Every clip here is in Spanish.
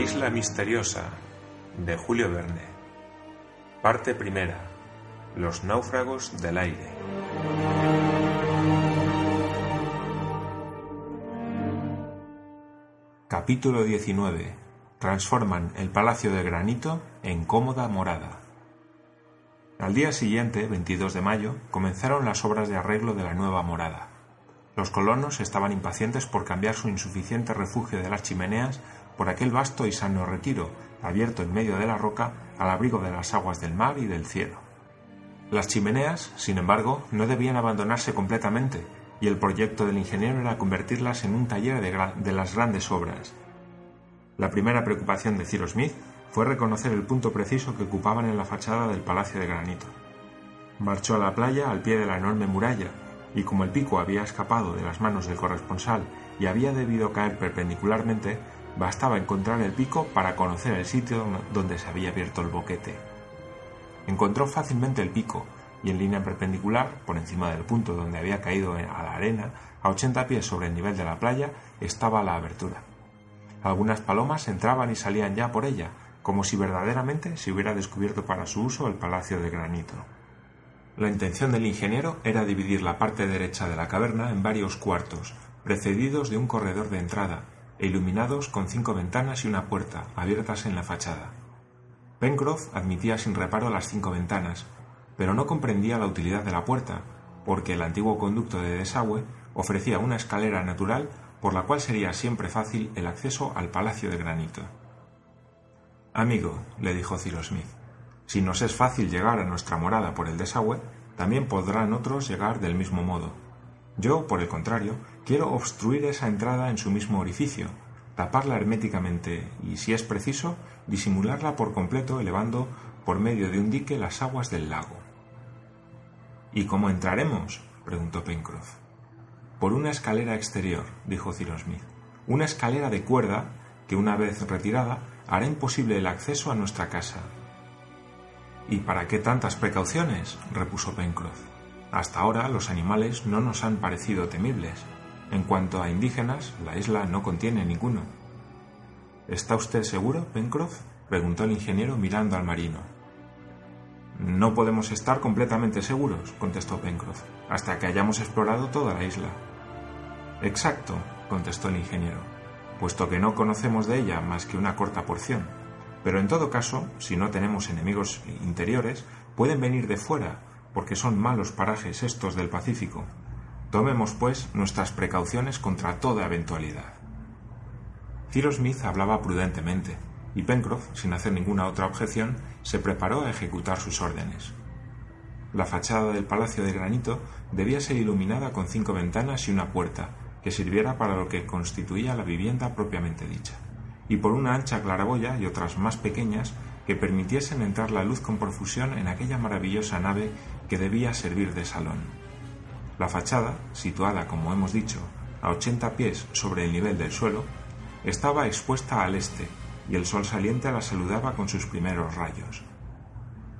isla misteriosa de Julio Verne. Parte primera. Los náufragos del aire. Capítulo 19. Transforman el Palacio de Granito en cómoda morada. Al día siguiente, 22 de mayo, comenzaron las obras de arreglo de la nueva morada. Los colonos estaban impacientes por cambiar su insuficiente refugio de las chimeneas por aquel vasto y sano retiro, abierto en medio de la roca, al abrigo de las aguas del mar y del cielo. Las chimeneas, sin embargo, no debían abandonarse completamente, y el proyecto del ingeniero era convertirlas en un taller de, las grandes obras. La primera preocupación de Cyrus Smith fue reconocer el punto preciso que ocupaban en la fachada del Palacio de Granito. Marchó a la playa al pie de la enorme muralla, y como el pico había escapado de las manos del corresponsal y había debido caer perpendicularmente, bastaba encontrar el pico para conocer el sitio donde se había abierto el boquete. Encontró fácilmente el pico, y en línea perpendicular, por encima del punto donde había caído a la arena, a ochenta pies sobre el nivel de la playa, estaba la abertura. Algunas palomas entraban y salían ya por ella, como si verdaderamente se hubiera descubierto para su uso el palacio de granito. La intención del ingeniero era dividir la parte derecha de la caverna en varios cuartos, precedidos de un corredor de entrada, e iluminados con cinco ventanas y una puerta, abiertas en la fachada. Pencroff admitía sin reparo las cinco ventanas, pero no comprendía la utilidad de la puerta, porque el antiguo conducto de desagüe ofrecía una escalera natural por la cual sería siempre fácil el acceso al palacio de granito. Amigo, le dijo Cyrus Smith, si nos es fácil llegar a nuestra morada por el desagüe, también podrán otros llegar del mismo modo. Yo, por el contrario, quiero obstruir esa entrada en su mismo orificio, taparla herméticamente y, si es preciso, disimularla por completo elevando por medio de un dique las aguas del lago. ¿Y cómo entraremos? preguntó Pencroff. Por una escalera exterior, dijo Cyrus Smith. Una escalera de cuerda que, una vez retirada, hará imposible el acceso a nuestra casa. ¿Y para qué tantas precauciones? repuso Pencroff. Hasta ahora los animales no nos han parecido temibles. En cuanto a indígenas, la isla no contiene ninguno. ¿Está usted seguro, Pencroff? preguntó el ingeniero mirando al marino. No podemos estar completamente seguros, contestó Pencroff, hasta que hayamos explorado toda la isla. Exacto, contestó el ingeniero, puesto que no conocemos de ella más que una corta porción. Pero en todo caso, si no tenemos enemigos interiores, pueden venir de fuera, porque son malos parajes estos del Pacífico. Tomemos, pues, nuestras precauciones contra toda eventualidad. Cyrus Smith hablaba prudentemente, y Pencroff, sin hacer ninguna otra objeción, se preparó a ejecutar sus órdenes. La fachada del palacio de granito debía ser iluminada con cinco ventanas y una puerta, que sirviera para lo que constituía la vivienda propiamente dicha y por una ancha claraboya y otras más pequeñas que permitiesen entrar la luz con profusión en aquella maravillosa nave que debía servir de salón. La fachada, situada, como hemos dicho, a ochenta pies sobre el nivel del suelo, estaba expuesta al este, y el sol saliente la saludaba con sus primeros rayos.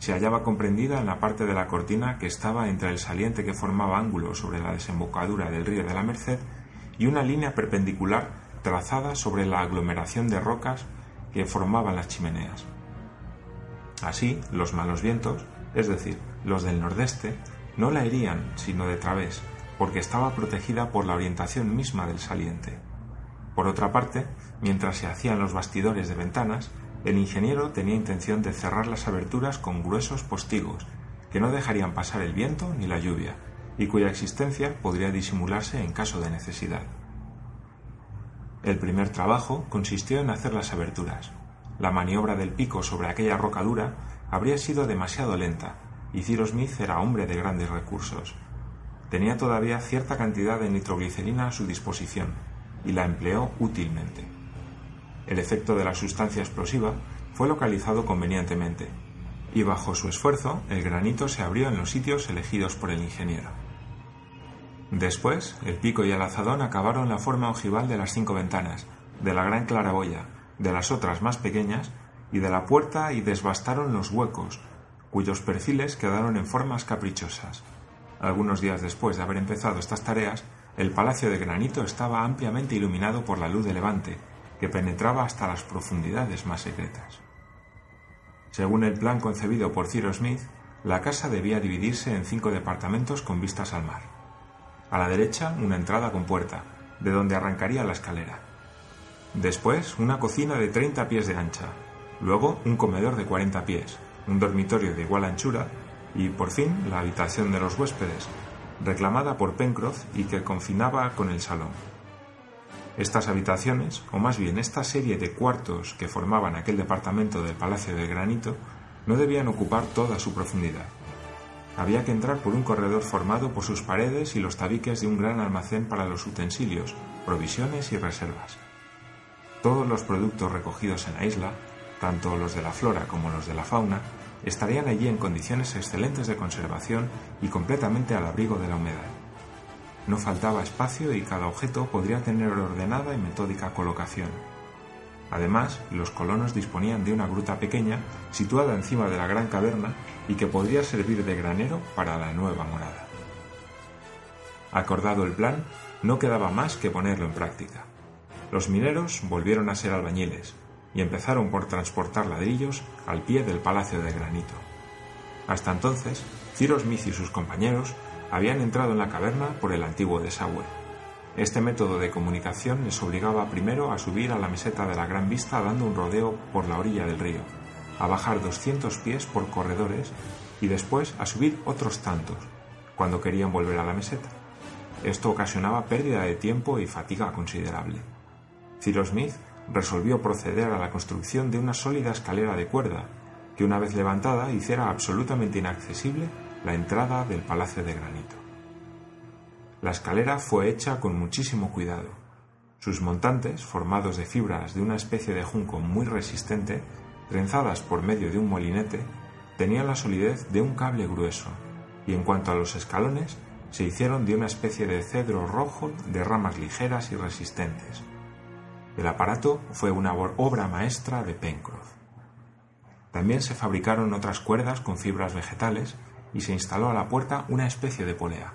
Se hallaba comprendida en la parte de la cortina que estaba entre el saliente que formaba ángulo sobre la desembocadura del río de la Merced y una línea perpendicular trazada sobre la aglomeración de rocas que formaban las chimeneas. Así, los malos vientos, es decir, los del nordeste, no la herían sino de través, porque estaba protegida por la orientación misma del saliente. Por otra parte, mientras se hacían los bastidores de ventanas, el ingeniero tenía intención de cerrar las aberturas con gruesos postigos, que no dejarían pasar el viento ni la lluvia, y cuya existencia podría disimularse en caso de necesidad. El primer trabajo consistió en hacer las aberturas. La maniobra del pico sobre aquella roca dura habría sido demasiado lenta, y Cyrus Smith era hombre de grandes recursos. Tenía todavía cierta cantidad de nitroglicerina a su disposición, y la empleó útilmente. El efecto de la sustancia explosiva fue localizado convenientemente, y bajo su esfuerzo el granito se abrió en los sitios elegidos por el ingeniero. Después, el pico y el azadón acabaron la forma ojival de las cinco ventanas, de la gran claraboya, de las otras más pequeñas, y de la puerta y desbastaron los huecos, cuyos perfiles quedaron en formas caprichosas. Algunos días después de haber empezado estas tareas, el palacio de granito estaba ampliamente iluminado por la luz de levante, que penetraba hasta las profundidades más secretas. Según el plan concebido por Cyrus Smith, la casa debía dividirse en cinco departamentos con vistas al mar. A la derecha, una entrada con puerta, de donde arrancaría la escalera. Después, una cocina de 30 pies de ancha. Luego, un comedor de 40 pies, un dormitorio de igual anchura y, por fin, la habitación de los huéspedes, reclamada por Pencroff y que confinaba con el salón. Estas habitaciones, o más bien esta serie de cuartos que formaban aquel departamento del Palacio de Granito, no debían ocupar toda su profundidad. Había que entrar por un corredor formado por sus paredes y los tabiques de un gran almacén para los utensilios, provisiones y reservas. Todos los productos recogidos en la isla, tanto los de la flora como los de la fauna, estarían allí en condiciones excelentes de conservación y completamente al abrigo de la humedad. No faltaba espacio y cada objeto podría tener ordenada y metódica colocación. Además, los colonos disponían de una gruta pequeña situada encima de la gran caverna y que podría servir de granero para la nueva morada. Acordado el plan, no quedaba más que ponerlo en práctica. Los mineros volvieron a ser albañiles y empezaron por transportar ladrillos al pie del palacio de granito. Hasta entonces, Cyrus Smith y sus compañeros habían entrado en la caverna por el antiguo desagüe. Este método de comunicación les obligaba primero a subir a la meseta de la Gran Vista dando un rodeo por la orilla del río, a bajar 200 pies por corredores y después a subir otros tantos cuando querían volver a la meseta. Esto ocasionaba pérdida de tiempo y fatiga considerable. Cyrus Smith resolvió proceder a la construcción de una sólida escalera de cuerda que una vez levantada hiciera absolutamente inaccesible la entrada del Palacio de Granito. La escalera fue hecha con muchísimo cuidado. Sus montantes, formados de fibras de una especie de junco muy resistente, trenzadas por medio de un molinete, tenían la solidez de un cable grueso, y en cuanto a los escalones, se hicieron de una especie de cedro rojo de ramas ligeras y resistentes. El aparato fue una obra maestra de Pencroff. También se fabricaron otras cuerdas con fibras vegetales y se instaló a la puerta una especie de polea.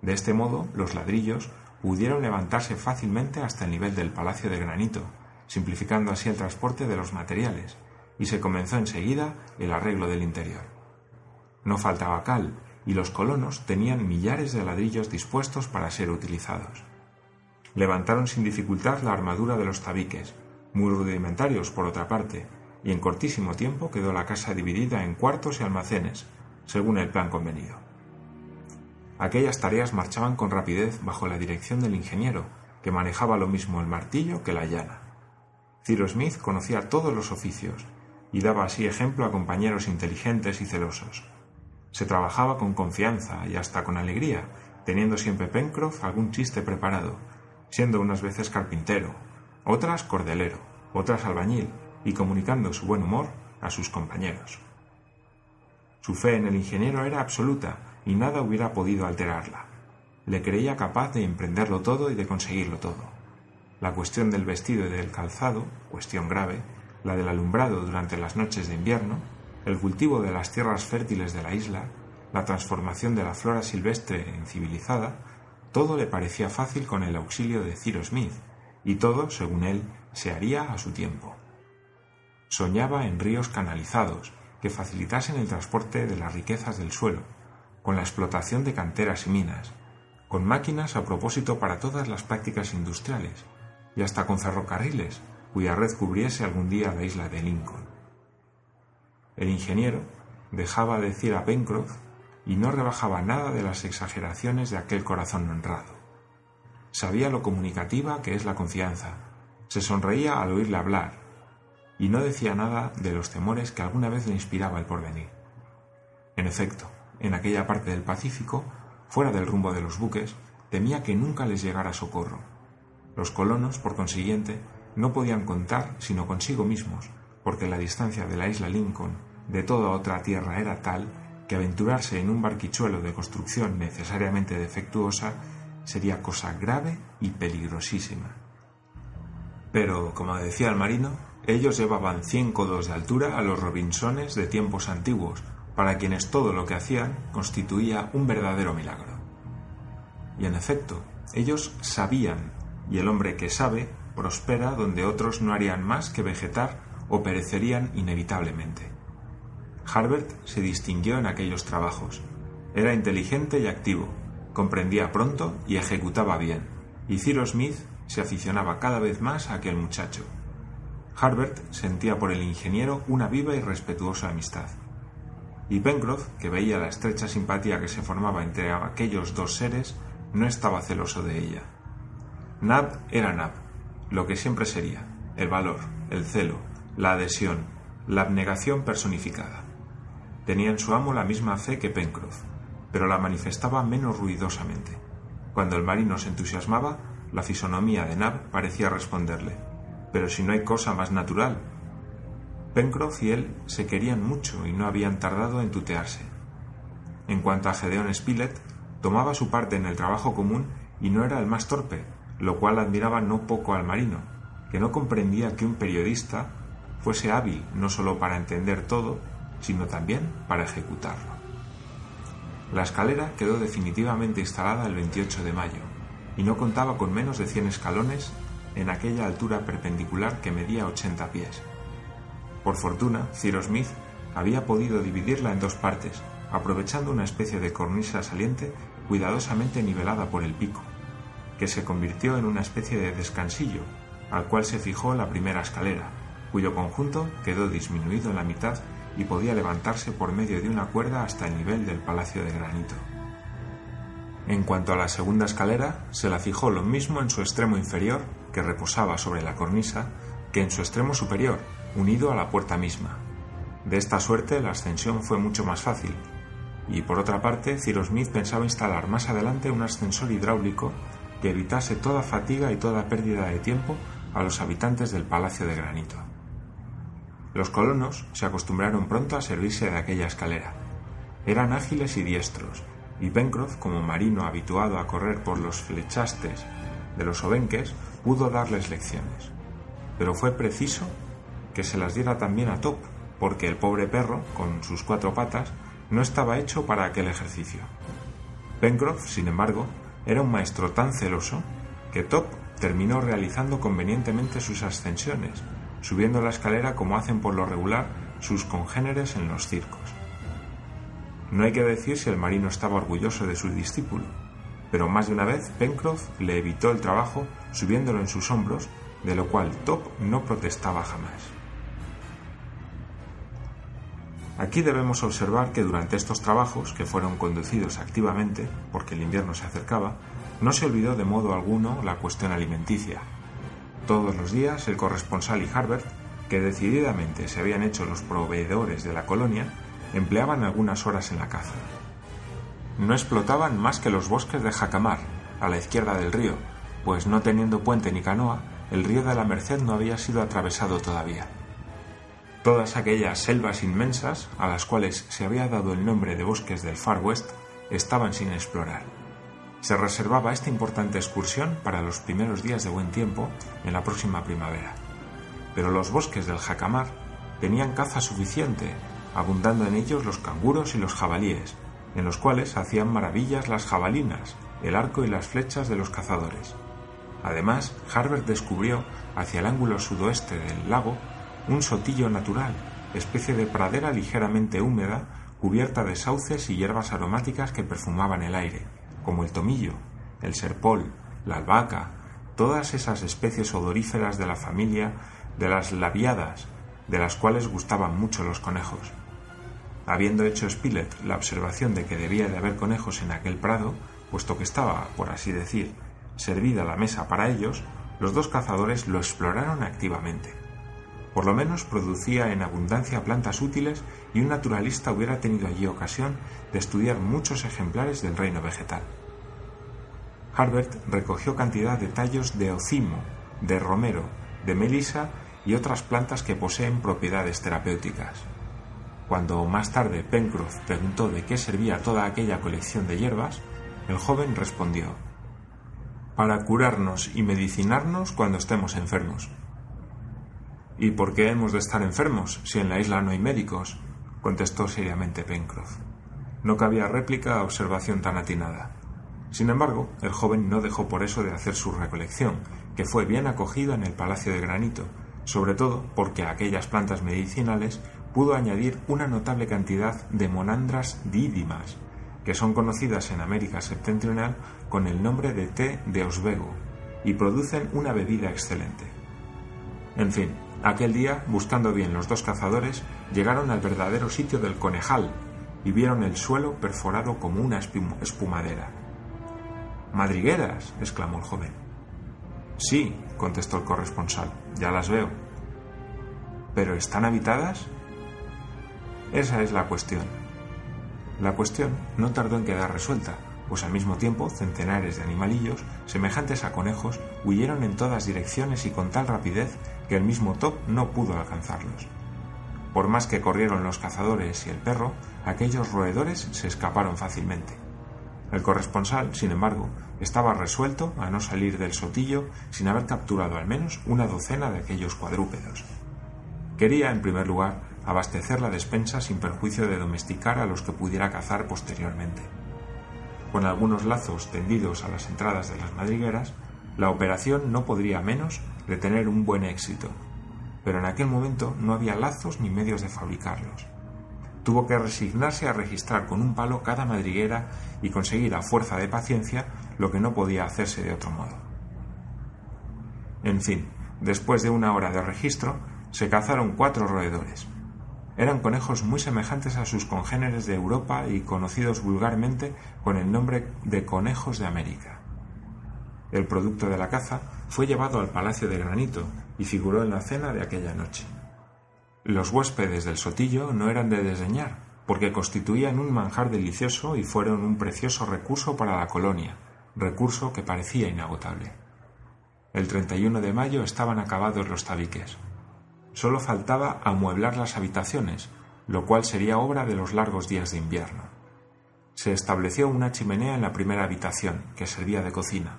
De este modo, los ladrillos pudieron levantarse fácilmente hasta el nivel del palacio de granito, simplificando así el transporte de los materiales, y se comenzó enseguida el arreglo del interior. No faltaba cal, y los colonos tenían millares de ladrillos dispuestos para ser utilizados levantaron sin dificultad la armadura de los tabiques, muy rudimentarios por otra parte, y en cortísimo tiempo quedó la casa dividida en cuartos y almacenes, según el plan convenido. Aquellas tareas marchaban con rapidez bajo la dirección del ingeniero, que manejaba lo mismo el martillo que la llana. Cyrus Smith conocía todos los oficios y daba así ejemplo a compañeros inteligentes y celosos. Se trabajaba con confianza y hasta con alegría, teniendo siempre Pencroff algún chiste preparado, siendo unas veces carpintero, otras cordelero, otras albañil, y comunicando su buen humor a sus compañeros. Su fe en el ingeniero era absoluta y nada hubiera podido alterarla. Le creía capaz de emprenderlo todo y de conseguirlo todo. La cuestión del vestido y del calzado, cuestión grave, la del alumbrado durante las noches de invierno, el cultivo de las tierras fértiles de la isla, la transformación de la flora silvestre en civilizada, todo le parecía fácil con el auxilio de Cyrus Smith, y todo, según él, se haría a su tiempo. Soñaba en ríos canalizados que facilitasen el transporte de las riquezas del suelo, con la explotación de canteras y minas, con máquinas a propósito para todas las prácticas industriales, y hasta con ferrocarriles, cuya red cubriese algún día la isla de Lincoln. El ingeniero dejaba decir a Pencroff y no rebajaba nada de las exageraciones de aquel corazón honrado. Sabía lo comunicativa que es la confianza, se sonreía al oírle hablar, y no decía nada de los temores que alguna vez le inspiraba el porvenir. En efecto, en aquella parte del Pacífico, fuera del rumbo de los buques, temía que nunca les llegara socorro. Los colonos, por consiguiente, no podían contar sino consigo mismos, porque la distancia de la isla Lincoln de toda otra tierra era tal aventurarse en un barquichuelo de construcción necesariamente defectuosa sería cosa grave y peligrosísima. Pero, como decía el marino, ellos llevaban cien codos de altura a los Robinsones de tiempos antiguos, para quienes todo lo que hacían constituía un verdadero milagro. Y en efecto, ellos sabían, y el hombre que sabe prospera donde otros no harían más que vegetar o perecerían inevitablemente. Harbert se distinguió en aquellos trabajos. Era inteligente y activo, comprendía pronto y ejecutaba bien, y Cyrus Smith se aficionaba cada vez más a aquel muchacho. Harbert sentía por el ingeniero una viva y respetuosa amistad. Y Pencroff, que veía la estrecha simpatía que se formaba entre aquellos dos seres, no estaba celoso de ella. Nab era Nab, lo que siempre sería, el valor, el celo, la adhesión, la abnegación personificada. Tenía en su amo la misma fe que Pencroff, pero la manifestaba menos ruidosamente. Cuando el marino se entusiasmaba, la fisonomía de Nab parecía responderle, pero si no hay cosa más natural. Pencroff y él se querían mucho y no habían tardado en tutearse. En cuanto a Gedeón Spilett, tomaba su parte en el trabajo común y no era el más torpe, lo cual admiraba no poco al marino, que no comprendía que un periodista fuese hábil no solo para entender todo, sino también para ejecutarlo. La escalera quedó definitivamente instalada el 28 de mayo y no contaba con menos de 100 escalones en aquella altura perpendicular que medía 80 pies. Por fortuna, Cyrus Smith había podido dividirla en dos partes, aprovechando una especie de cornisa saliente cuidadosamente nivelada por el pico, que se convirtió en una especie de descansillo, al cual se fijó la primera escalera, cuyo conjunto quedó disminuido en la mitad y podía levantarse por medio de una cuerda hasta el nivel del palacio de granito. En cuanto a la segunda escalera, se la fijó lo mismo en su extremo inferior, que reposaba sobre la cornisa, que en su extremo superior, unido a la puerta misma. De esta suerte la ascensión fue mucho más fácil, y por otra parte, Cyrus Smith pensaba instalar más adelante un ascensor hidráulico que evitase toda fatiga y toda pérdida de tiempo a los habitantes del Palacio de Granito. Los colonos se acostumbraron pronto a servirse de aquella escalera. Eran ágiles y diestros, y Pencroff, como marino habituado a correr por los flechastes de los obenques, pudo darles lecciones. Pero fue preciso que se las diera también a Top, porque el pobre perro, con sus cuatro patas, no estaba hecho para aquel ejercicio. Pencroff, sin embargo, era un maestro tan celoso que Top terminó realizando convenientemente sus ascensiones, subiendo la escalera como hacen por lo regular sus congéneres en los circos. No hay que decir si el marino estaba orgulloso de su discípulo, pero más de una vez Pencroff le evitó el trabajo subiéndolo en sus hombros, de lo cual Top no protestaba jamás. Aquí debemos observar que durante estos trabajos, que fueron conducidos activamente, porque el invierno se acercaba, no se olvidó de modo alguno la cuestión alimenticia, todos los días el corresponsal y Harbert, que decididamente se habían hecho los proveedores de la colonia, empleaban algunas horas en la caza. No explotaban más que los bosques de Jacamar, a la izquierda del río, pues no teniendo puente ni canoa, el río de la Merced no había sido atravesado todavía. Todas aquellas selvas inmensas, a las cuales se había dado el nombre de bosques del Far West, estaban sin explorar se reservaba esta importante excursión para los primeros días de buen tiempo en la próxima primavera. Pero los bosques del Jacamar tenían caza suficiente, abundando en ellos los canguros y los jabalíes, en los cuales hacían maravillas las jabalinas, el arco y las flechas de los cazadores. Además, Harbert descubrió, hacia el ángulo sudoeste del lago, un sotillo natural, especie de pradera ligeramente húmeda, cubierta de sauces y hierbas aromáticas que perfumaban el aire como el tomillo, el serpol, la albahaca, todas esas especies odoríferas de la familia de las labiadas, de las cuales gustaban mucho los conejos. Habiendo hecho Spilett la observación de que debía de haber conejos en aquel prado, puesto que estaba, por así decir, servida la mesa para ellos, los dos cazadores lo exploraron activamente. Por lo menos producía en abundancia plantas útiles y un naturalista hubiera tenido allí ocasión de estudiar muchos ejemplares del reino vegetal. Harbert recogió cantidad de tallos de ocimo, de romero, de melisa y otras plantas que poseen propiedades terapéuticas. Cuando más tarde Pencroff preguntó de qué servía toda aquella colección de hierbas, el joven respondió Para curarnos y medicinarnos cuando estemos enfermos. ¿Y por qué hemos de estar enfermos si en la isla no hay médicos? contestó seriamente Pencroff. No cabía réplica a observación tan atinada. Sin embargo, el joven no dejó por eso de hacer su recolección, que fue bien acogida en el Palacio de Granito, sobre todo porque a aquellas plantas medicinales pudo añadir una notable cantidad de monandras dídimas, que son conocidas en América septentrional con el nombre de té de osbego, y producen una bebida excelente. En fin, aquel día, buscando bien los dos cazadores, llegaron al verdadero sitio del conejal y vieron el suelo perforado como una espumadera. Madrigueras, exclamó el joven. Sí, contestó el corresponsal, ya las veo. ¿Pero están habitadas? Esa es la cuestión. La cuestión no tardó en quedar resuelta, pues al mismo tiempo centenares de animalillos, semejantes a conejos, huyeron en todas direcciones y con tal rapidez que el mismo Top no pudo alcanzarlos. Por más que corrieron los cazadores y el perro, aquellos roedores se escaparon fácilmente. El corresponsal, sin embargo, estaba resuelto a no salir del sotillo sin haber capturado al menos una docena de aquellos cuadrúpedos. Quería, en primer lugar, abastecer la despensa sin perjuicio de domesticar a los que pudiera cazar posteriormente. Con algunos lazos tendidos a las entradas de las madrigueras, la operación no podría menos de tener un buen éxito, pero en aquel momento no había lazos ni medios de fabricarlos. Tuvo que resignarse a registrar con un palo cada madriguera y conseguir a fuerza de paciencia lo que no podía hacerse de otro modo. En fin, después de una hora de registro, se cazaron cuatro roedores. Eran conejos muy semejantes a sus congéneres de Europa y conocidos vulgarmente con el nombre de conejos de América. El producto de la caza fue llevado al Palacio de Granito y figuró en la cena de aquella noche. Los huéspedes del sotillo no eran de desdeñar, porque constituían un manjar delicioso y fueron un precioso recurso para la colonia, recurso que parecía inagotable. El 31 de mayo estaban acabados los tabiques. Solo faltaba amueblar las habitaciones, lo cual sería obra de los largos días de invierno. Se estableció una chimenea en la primera habitación, que servía de cocina.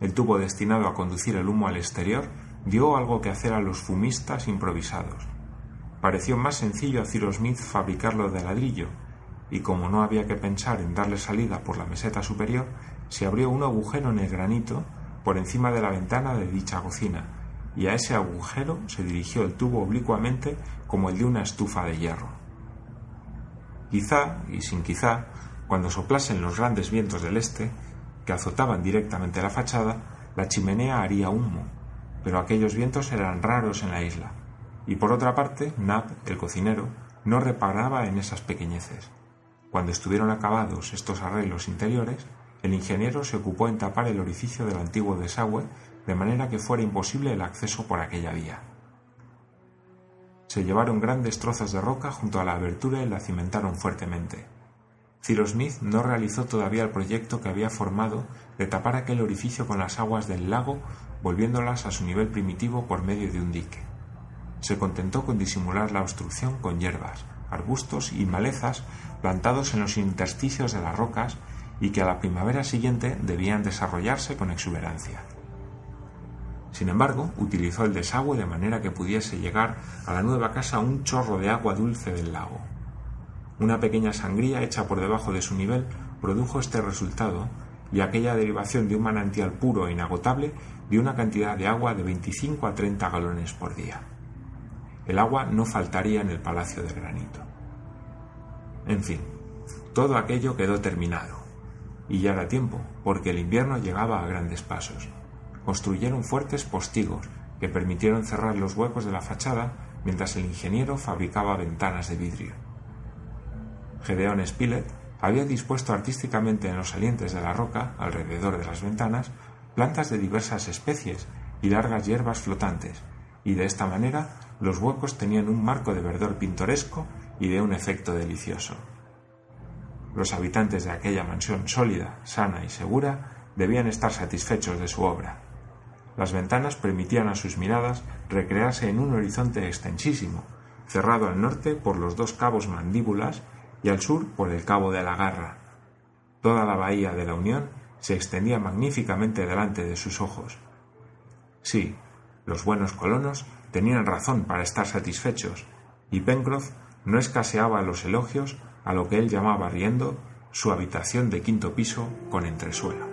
El tubo destinado a conducir el humo al exterior dio algo que hacer a los fumistas improvisados Pareció más sencillo a Cyrus Smith fabricarlo de ladrillo, y como no había que pensar en darle salida por la meseta superior, se abrió un agujero en el granito por encima de la ventana de dicha cocina, y a ese agujero se dirigió el tubo oblicuamente como el de una estufa de hierro. Quizá, y sin quizá, cuando soplasen los grandes vientos del este, que azotaban directamente la fachada, la chimenea haría humo, pero aquellos vientos eran raros en la isla y por otra parte, Nab, el cocinero, no reparaba en esas pequeñeces. Cuando estuvieron acabados estos arreglos interiores, el ingeniero se ocupó en tapar el orificio del antiguo desagüe de manera que fuera imposible el acceso por aquella vía. Se llevaron grandes trozos de roca junto a la abertura y la cimentaron fuertemente. Cyrus Smith no realizó todavía el proyecto que había formado de tapar aquel orificio con las aguas del lago, volviéndolas a su nivel primitivo por medio de un dique se contentó con disimular la obstrucción con hierbas, arbustos y malezas plantados en los intersticios de las rocas y que a la primavera siguiente debían desarrollarse con exuberancia. Sin embargo, utilizó el desagüe de manera que pudiese llegar a la nueva casa un chorro de agua dulce del lago. Una pequeña sangría hecha por debajo de su nivel produjo este resultado y aquella derivación de un manantial puro e inagotable dio una cantidad de agua de 25 a 30 galones por día. El agua no faltaría en el palacio de granito. En fin, todo aquello quedó terminado. Y ya era tiempo, porque el invierno llegaba a grandes pasos. Construyeron fuertes postigos que permitieron cerrar los huecos de la fachada mientras el ingeniero fabricaba ventanas de vidrio. Gedeón Spilett había dispuesto artísticamente en los salientes de la roca, alrededor de las ventanas, plantas de diversas especies y largas hierbas flotantes, y de esta manera los huecos tenían un marco de verdor pintoresco y de un efecto delicioso. Los habitantes de aquella mansión sólida, sana y segura debían estar satisfechos de su obra. Las ventanas permitían a sus miradas recrearse en un horizonte extensísimo, cerrado al norte por los dos cabos mandíbulas y al sur por el cabo de la Garra. Toda la bahía de la Unión se extendía magníficamente delante de sus ojos. Sí, los buenos colonos tenían razón para estar satisfechos, y Pencroff no escaseaba los elogios a lo que él llamaba riendo su habitación de quinto piso con entresuelo.